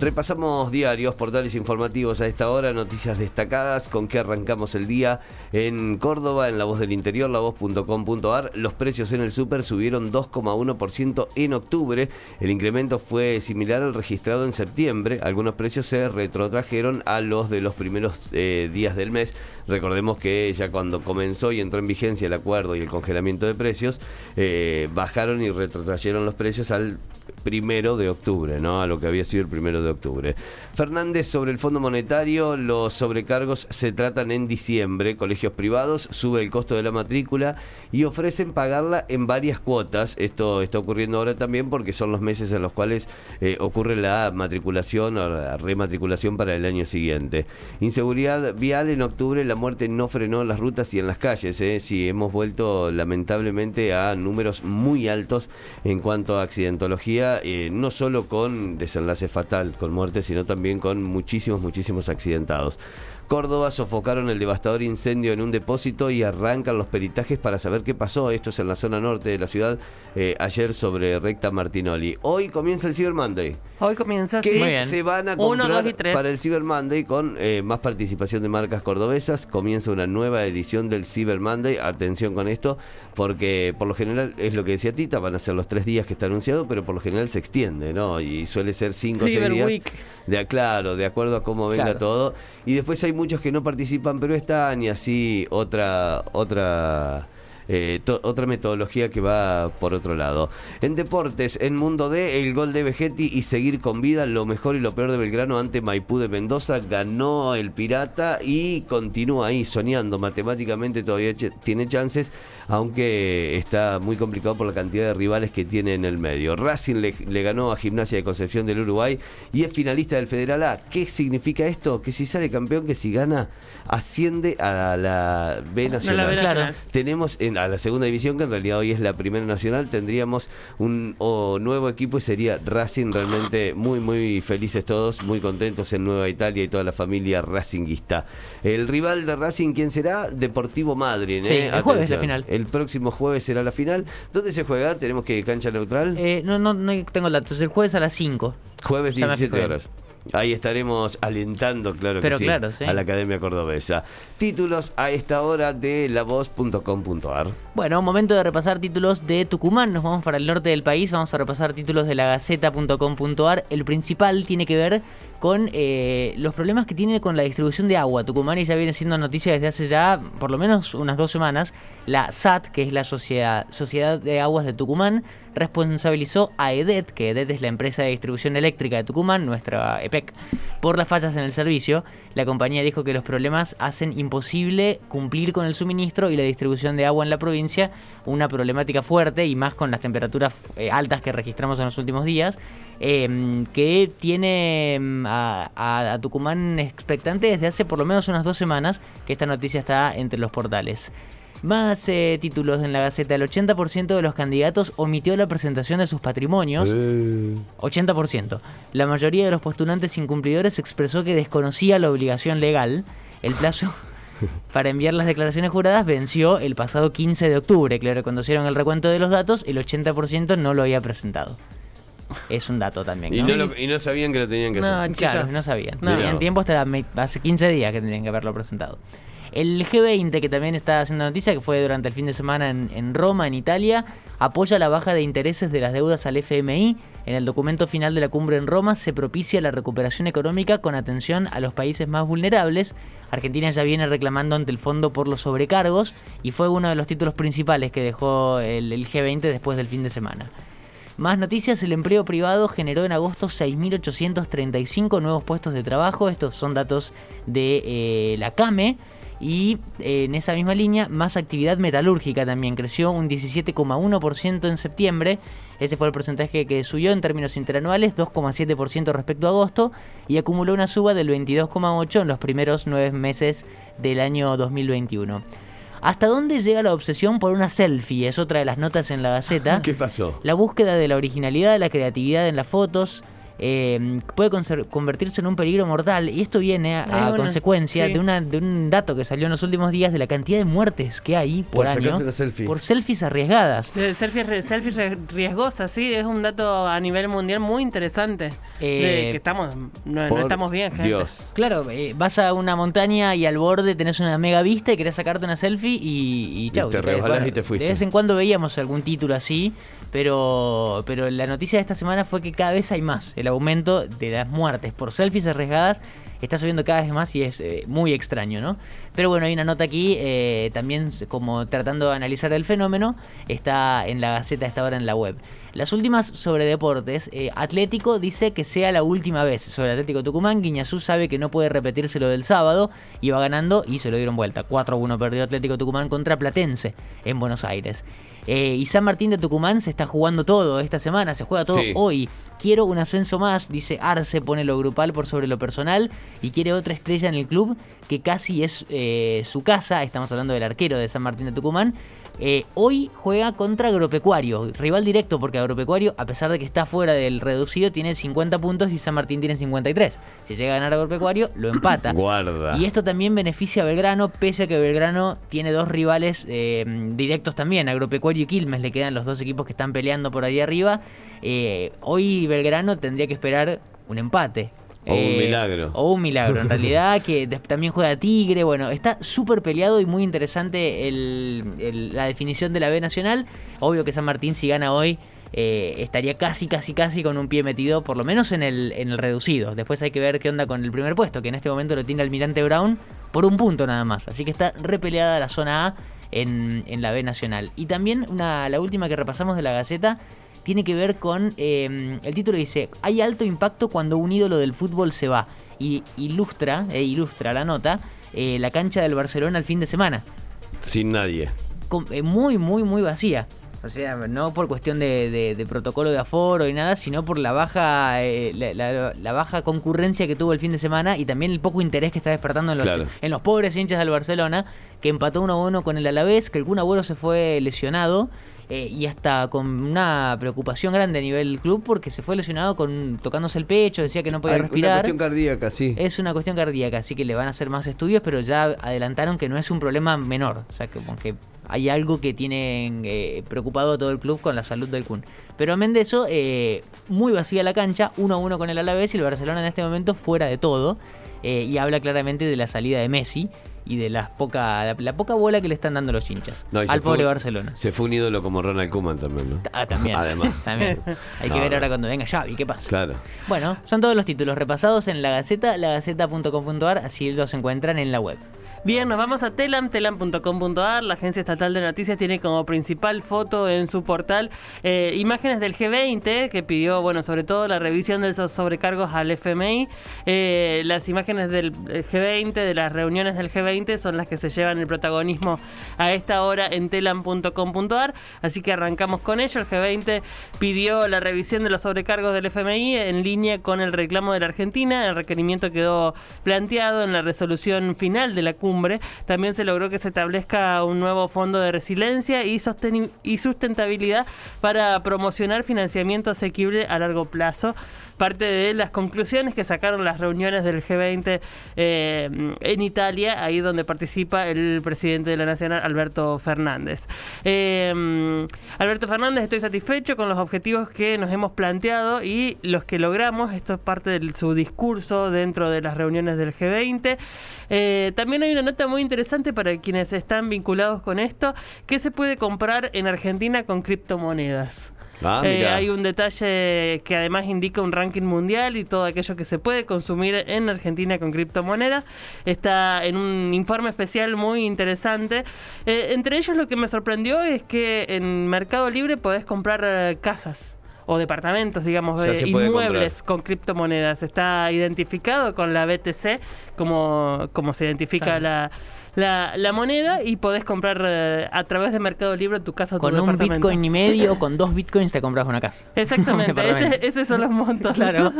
Repasamos diarios, portales informativos a esta hora, noticias destacadas, con qué arrancamos el día en Córdoba, en La Voz del Interior, lavoz.com.ar. Los precios en el súper subieron 2,1% en octubre. El incremento fue similar al registrado en septiembre. Algunos precios se retrotrajeron a los de los primeros eh, días del mes. Recordemos que ya cuando comenzó y entró en vigencia el acuerdo y el congelamiento de precios, eh, bajaron y retrotrajeron los precios al primero de octubre, ¿no? A lo que había sido el primero de octubre. Fernández, sobre el Fondo Monetario, los sobrecargos se tratan en diciembre. Colegios privados sube el costo de la matrícula y ofrecen pagarla en varias cuotas. Esto está ocurriendo ahora también porque son los meses en los cuales eh, ocurre la matriculación o la rematriculación para el año siguiente. Inseguridad vial en octubre, la muerte no frenó en las rutas y en las calles. ¿eh? Sí, hemos vuelto lamentablemente a números muy altos en cuanto a accidentología, eh, no solo con desenlace fatal, con muerte, sino también con muchísimos, muchísimos accidentados. Córdoba sofocaron el devastador incendio en un depósito y arrancan los peritajes para saber qué pasó. Esto es en la zona norte de la ciudad, eh, ayer sobre Recta Martinoli. Hoy comienza el Cyber Monday. Hoy comienza, ¿Qué sí. Muy bien. se van a Uno, comprar dos y tres. para el Cyber Monday con eh, más participación de marcas cordobesas? Comienza una nueva edición del Cyber Monday. Atención con esto, porque por lo general es lo que decía Tita, van a ser los tres días que está anunciado, pero por lo general se extiende, ¿no? Y suele ser cinco o seis días. Week. De, claro, de acuerdo a cómo venga Claro. todo. Y después hay muchos que no participan, pero están y así otra otra eh, otra metodología que va por otro lado. En deportes, en Mundo D, el gol de Vegetti y seguir con vida, lo mejor y lo peor de Belgrano ante Maipú de Mendoza, ganó el Pirata y continúa ahí soñando matemáticamente, todavía tiene chances, aunque está muy complicado por la cantidad de rivales que tiene en el medio. Racing le, le ganó a Gimnasia de Concepción del Uruguay y es finalista del Federal A. ¿Qué significa esto? Que si sale campeón, que si gana, asciende a la B Nacional. B Claro. nacional. Tenemos en, a la segunda división, que en realidad hoy es la primera nacional, tendríamos un o nuevo equipo y sería Racing realmente muy, muy felices todos, muy contentos en Nueva Italia y toda la familia racinguista. El rival de Racing, ¿quién será? Deportivo Madrid. Sí, el jueves la final. El próximo jueves será la final. ¿Dónde se juega? Tenemos que cancha neutral. Eh, no, no, no tengo datos. El jueves a las 5. Jueves Ya me 17 fijé. horas. Ahí estaremos alentando, claro Pero que sí, claro, sí. a la Academia Cordobesa. Títulos a esta hora de lavoz.com.ar. Bueno, momento de repasar títulos de Tucumán. Nos vamos para el norte del país. Vamos a repasar títulos de la Gaceta.com.ar. El principal tiene que ver con eh, los problemas que tiene con la distribución de agua. Tucumán ya viene siendo noticia desde hace ya por lo menos unas dos semanas. La SAT, que es la Sociedad, Sociedad de Aguas de Tucumán, responsabilizó a EDET, que EDET es la empresa de distribución eléctrica de Tucumán, nuestra EPEC, por las fallas en el servicio. La compañía dijo que los problemas hacen imposible cumplir con el suministro y la distribución de agua en la provincia, una problemática fuerte y más con las temperaturas eh, altas que registramos en los últimos días, eh, que tiene mm, a, Tucumán expectante desde hace por lo menos unas dos semanas que esta noticia está entre los portales. Más eh, títulos en la Gaceta. El 80% de los candidatos omitió la presentación de sus patrimonios. 80%. La mayoría de los postulantes incumplidores expresó que desconocía la obligación legal. El plazo para enviar las declaraciones juradas venció el pasado 15 de octubre. Claro, cuando hicieron el recuento de los datos, el 80% no lo había presentado. Es un dato también. Y ¿no? lo- y no sabían que lo tenían que No, hacer. Claro, chicos. no sabían. No. Tenían tiempo hasta me- hace 15 días que tendrían que haberlo presentado. El G20, que también está haciendo noticia, que fue durante el fin de semana en, en Roma, en Italia, apoya la baja de intereses de las deudas al FMI. En el documento final de la cumbre en Roma se propicia la recuperación económica con atención a los países más vulnerables. Argentina ya viene reclamando ante el fondo por los sobrecargos y fue uno de los títulos principales que dejó el, el G20 después del fin de semana. Más noticias, el empleo privado generó en agosto 6.835 nuevos puestos de trabajo. Estos son datos de eh, la CAME. Y eh, en esa misma línea, más actividad metalúrgica también. Creció un 17,1% en septiembre. Ese fue el porcentaje que subió en términos interanuales, 2,7% respecto a agosto. Y acumuló una suba del 22,8% en los primeros nueve meses del año 2021. ¿Hasta dónde llega la obsesión por una selfie? Es otra de las notas en la Gaceta. ¿Qué pasó? La búsqueda de la originalidad, la creatividad en las fotos, eh, puede convertirse en un peligro mortal. Y esto viene a, consecuencia sí. de, una, de un dato que salió en los últimos días de la cantidad de muertes que hay por, Por año sacarse la selfie. por selfies arriesgadas. Se- Selfies, selfies riesgosas, sí, es un dato a nivel mundial muy interesante. Eh, de que estamos, no, estamos bien, gente. Dios. Claro, eh, vas a una montaña y al borde tenés una mega vista y querés sacarte una selfie y, y chau. te caes. resbalás y te fuiste. De vez en cuando veíamos algún título así, pero, pero la noticia de esta semana fue que cada vez hay más. El aumento de las muertes por selfies arriesgadas está subiendo cada vez más y es eh, muy extraño, ¿no? Pero bueno, hay una nota aquí, eh, también como tratando de analizar el fenómeno, está en la Gaceta, está ahora en la web. Las últimas sobre deportes, eh, Atlético dice que sea la última vez sobre Atlético Tucumán, Guiñazú sabe que no puede repetirse lo del sábado, iba ganando y se lo dieron vuelta. 4-1 perdió Atlético Tucumán contra Platense en Buenos Aires. Eh, y San Martín de Tucumán se está jugando todo esta semana, se juega todo Sí. hoy. Quiero un ascenso más, dice Arce, pone lo grupal por sobre lo personal y quiere otra estrella en el club que casi es eh, su casa. Estamos hablando del arquero de San Martín de Tucumán. Eh, hoy juega contra Agropecuario, rival directo porque Agropecuario, a pesar de que está fuera del reducido, tiene 50 puntos y San Martín tiene 53. Si llega a ganar Agropecuario, lo empata. Guarda. Y esto también beneficia a Belgrano, pese a que Belgrano tiene dos rivales eh, directos también, Agropecuario y Quilmes, le quedan los dos equipos que están peleando por ahí arriba. Eh, hoy Belgrano tendría que esperar un empate. O un milagro. O un milagro, en realidad, que también juega Tigre. Bueno, está súper peleado y muy interesante el- el- la definición de la B Nacional. Obvio que San Martín, si gana hoy, eh, estaría casi, casi, casi con un pie metido, por lo menos en el, en el reducido. Después hay que ver qué onda con el primer puesto, que en este momento lo tiene Almirante Brown por un punto nada más. Así que está repeleada la zona A en, en la B Nacional. Y también una, la última que repasamos de la Gaceta tiene que ver con. eh, el título dice: Hay alto impacto cuando un ídolo del fútbol se va. Y ilustra, e ilustra la nota, eh, la cancha del Barcelona el fin de semana. Sin nadie. Eh, muy, muy, muy vacía. O sea, no por cuestión de, de- de protocolo de aforo y nada, sino por la baja eh, la, la- la baja concurrencia que tuvo el fin de semana y también el poco interés que está despertando en los, Claro. en los pobres hinchas del Barcelona, que empató 1 a 1 con el Alavés, que Kun Agüero se fue lesionado eh, y hasta con una preocupación grande a nivel club porque se fue lesionado con tocándose el pecho, decía que no podía Hay Una respirar. cuestión cardíaca, sí. Es una cuestión cardíaca, así que le van a hacer más estudios, pero ya adelantaron que no es un problema menor. O sea, que hay algo que tienen eh, preocupado a todo el club con la salud del Kun. Pero amén de eso, eh, muy vacía la cancha, 1 a 1 con el Alavés y el Barcelona en este momento fuera de todo. eh, y habla claramente de la salida de Messi y de la poca, la, la poca bola que le están dando los hinchas No, al fue- pobre Barcelona. Se fue un ídolo como Ronald Koeman también, ¿no? Ah, también. Además. también. Hay que ver ahora cuando venga Xavi, ¿qué pasa? Claro. Bueno, son todos los títulos repasados en la Gaceta, lagaceta.com.ar, así los encuentran en la web. Bien, nos vamos a Telam, telam.com.ar. La agencia estatal de noticias tiene como principal foto en su portal eh, imágenes del G20, que pidió, bueno, sobre todo la revisión de esos sobrecargos al FMI. Eh, las imágenes del eh, G20, de las reuniones del G20, son las que se llevan el protagonismo a esta hora en telam.com.ar. Así que arrancamos con ello. El G20 pidió la revisión de los sobrecargos del FMI en línea con el reclamo de la Argentina. El requerimiento quedó planteado en la resolución final de la cumbre. También se logró que se establezca un nuevo fondo de resiliencia y, y sustentabilidad para promocionar financiamiento asequible a largo plazo. Parte de las conclusiones que sacaron las reuniones del G20 eh, en Italia, ahí donde participa el presidente de la Nacional, Alberto Fernández. Eh, Alberto Fernández, estoy satisfecho con los objetivos que nos hemos planteado y los que logramos. Esto es parte de su discurso dentro de las reuniones del G20. Eh, también hay una nota muy interesante para quienes están vinculados con esto, que se puede comprar en Argentina con criptomonedas. Ah, Eh, hay un detalle que además indica un ranking mundial y todo aquello que se puede consumir en Argentina con criptomonedas. Está en un informe especial muy interesante. Eh, entre ellos lo que me sorprendió es que en Mercado Libre podés comprar eh, casas o departamentos, digamos, puede inmuebles con criptomonedas. Está identificado con la BTC como, como se identifica Claro. la, la, la moneda y podés comprar eh, a través de Mercado Libre tu casa o tu Con un bitcoin y medio, con dos bitcoins te compras una casa. Exactamente, ese- esos son los montos. Claro.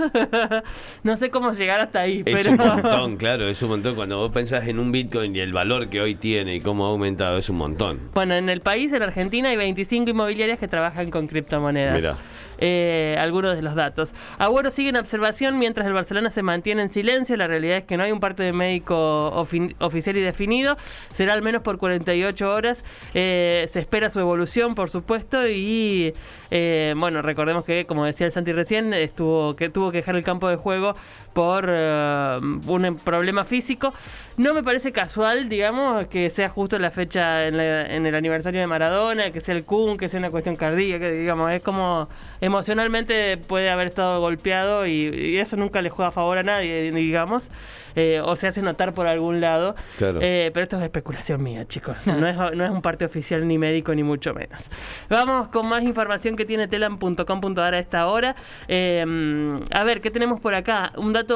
no sé cómo llegar hasta ahí, Es pero... un montón, claro, es un montón. Cuando vos pensás en un Bitcoin y el valor que hoy tiene y cómo ha aumentado, es un montón. Bueno, en el país, en Argentina, hay 25 inmobiliarias que trabajan con criptomonedas. Mirá. Eh, algunos de los datos. Agüero sigue en observación mientras el Barcelona se mantiene en silencio. La realidad es que no hay un parte de médico ofi- oficial y definido. Será al menos por 48 horas. Eh, se espera su evolución, por supuesto. Y eh, bueno, recordemos que, como decía el Santi recién, estuvo que tuvo que dejar el campo de juego por eh, un problema físico. No me parece casual, digamos, que sea justo la fecha en, la- en el aniversario de Maradona, que sea el Kun, que sea una cuestión cardíaca, digamos, es como emocionalmente puede haber estado golpeado y, y eso nunca le juega a favor a nadie, digamos, eh, o se hace notar por algún lado. Claro. Eh, pero esto es especulación mía, chicos. No es, no es un parte oficial ni médico, ni mucho menos. Vamos con más información que tiene telam.com.ar a esta hora. Eh, a ver, ¿qué tenemos por acá? Un dato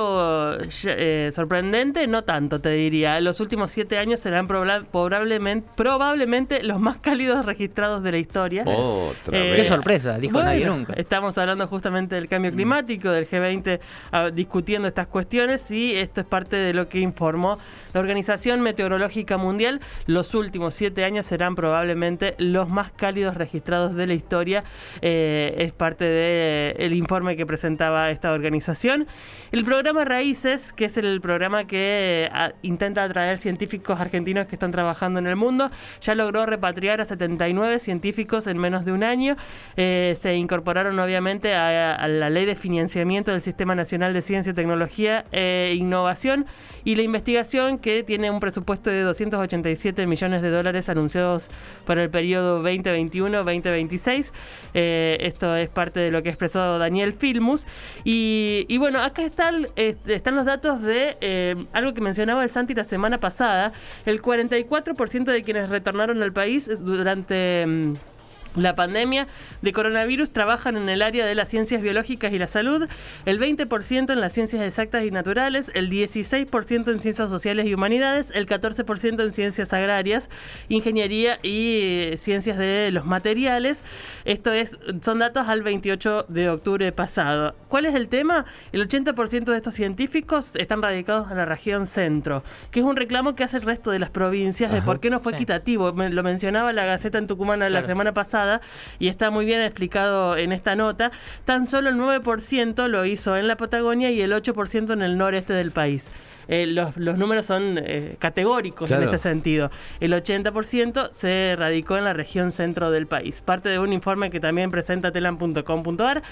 eh, sorprendente, no tanto, te diría. Los últimos siete años serán probablemente, probablemente los más cálidos registrados de la historia. Otra Eh, Qué vez. sorpresa, dijo Bueno, nadie nunca. Estamos hablando justamente del cambio climático, del G20 ah, discutiendo estas cuestiones y esto es parte de lo que informó la Organización Meteorológica Mundial. Los últimos siete años serán probablemente los más cálidos registrados de la historia. Eh, es parte del informe que presentaba esta organización. El programa Raíces, que es el programa que ah, intenta atraer científicos argentinos que están trabajando en el mundo, ya logró repatriar a 79 científicos en menos de un año. Eh, se incorporaron obviamente a, la ley de financiamiento del Sistema Nacional de Ciencia, Tecnología e Innovación y la investigación que tiene un presupuesto de 287 millones de dólares anunciados para el periodo 2021-2026. Eh, esto es parte de lo que expresó Daniel Filmus. Y, y bueno, acá están, eh, están los datos de eh, algo que mencionaba el Santi la semana pasada. El 44% de quienes retornaron al país durante... mm, la pandemia de coronavirus trabajan en el área de las ciencias biológicas y la salud, el 20% en las ciencias exactas y naturales, el 16% en ciencias sociales y humanidades, el 14% en ciencias agrarias, ingeniería y eh, ciencias de los materiales. Esto es son datos al 28 de octubre pasado. ¿Cuál es el tema? El 80% de estos científicos están radicados en la región centro, que es un reclamo que hace el resto de las provincias de por qué no fue sí. equitativo. Me- lo mencionaba la Gaceta en Tucumana la semana pasada y está muy bien explicado en esta nota. Tan solo el 9% lo hizo en la Patagonia y el 8% en el noreste del país. Eh, los, los números son eh, categóricos Claro. en este sentido. El 80% se radicó en la región centro del país. Parte de un informe que también presenta telam.com.ar.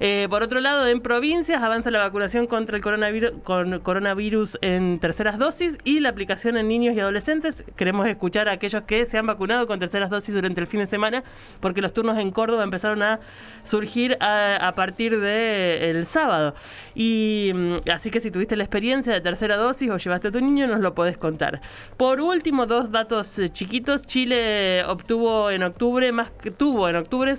Eh, por otro lado, en provincias avanza la vacunación contra el coronavirus, con coronavirus en terceras dosis y la aplicación en niños y adolescentes. Queremos escuchar a aquellos que se han vacunado con terceras dosis durante el fin de semana, porque los turnos en Córdoba empezaron a surgir a, a partir del sábado. Y mm, así que si tuviste la experiencia de tercera dosis o llevaste a tu niño, nos lo podés contar. Por último, dos datos eh, chiquitos. Chile obtuvo en octubre más que tuvo en octubre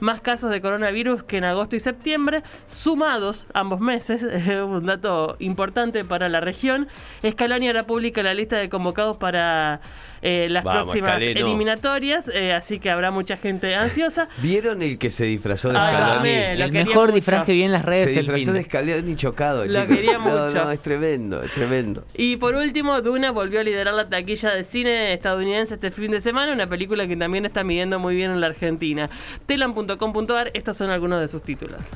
más casos de coronavirus que en agosto y septiembre, sumados ambos meses, eh, un dato importante para la región. Scaloni ahora publica la lista de convocados para eh, las Vamos, próximas eliminatorias, eh, así que habrá mucha gente ansiosa. ¿Vieron el que se disfrazó de Scaloni? lo el mejor mucho. disfraz que vi en las redes Se el disfrazó fin de de- Scaloni chocado, Lo chicos. quería No, mucho. No, es tremendo, es tremendo. Y por último, Duna volvió a liderar la taquilla de cine estadounidense este fin de semana, una película que también está midiendo muy bien en la Argentina. Telam.com.ar, estos son algunos de sus títulos.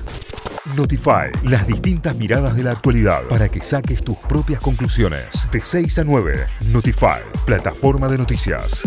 Notify, las distintas miradas de la actualidad para que saques tus propias conclusiones. De 6 a 9, Notify, plataforma de noticias.